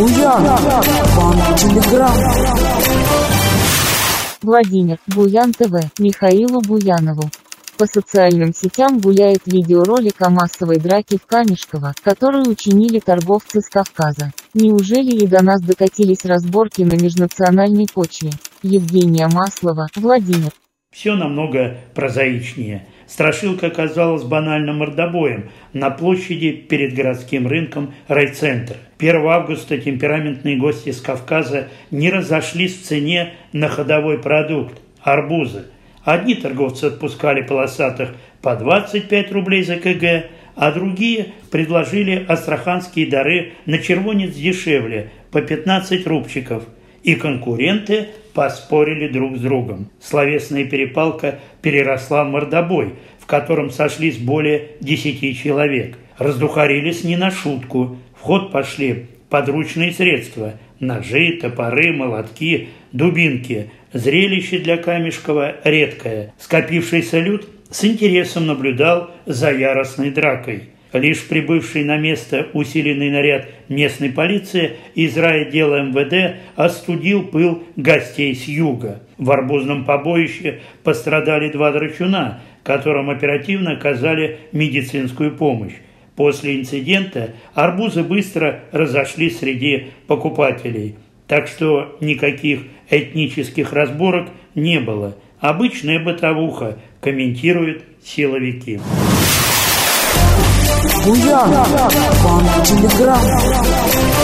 Буян, Банк Телеграм. Владимир Буян ТВ Михаилу Буянову. По социальным сетям гуляет видеоролик о массовой драке в Камешково, которую учинили торговцы с Кавказа. Неужели и до нас докатились разборки на межнациональной почве? Евгения Маслова, Владимир. Все намного прозаичнее. Страшилка оказалась банально мордобоем на площади перед городским рынком райцентра. 1 августа темпераментные гости с Кавказа не разошлись в цене на ходовой продукт – арбузы. Одни торговцы отпускали полосатых по 25 рублей за кг, а другие предложили астраханские дары на червонец дешевле – по 15 рубчиков – и конкуренты поспорили друг с другом. Словесная перепалка переросла в мордобой, в котором сошлись более десяти человек. Раздухарились не на шутку. В ход пошли подручные средства – ножи, топоры, молотки, дубинки. Зрелище для Камешкова редкое. Скопившийся люд с интересом наблюдал за яростной дракой – Лишь прибывший на место усиленный наряд местной полиции из райотдела МВД остудил пыл гостей с юга. В арбузном побоище пострадали два драчуна, которым оперативно оказали медицинскую помощь. После инцидента арбузы быстро разошлись среди покупателей, так что никаких этнических разборок не было. Обычная бытовуха, комментируют силовики. Буян, Банк Телеграм.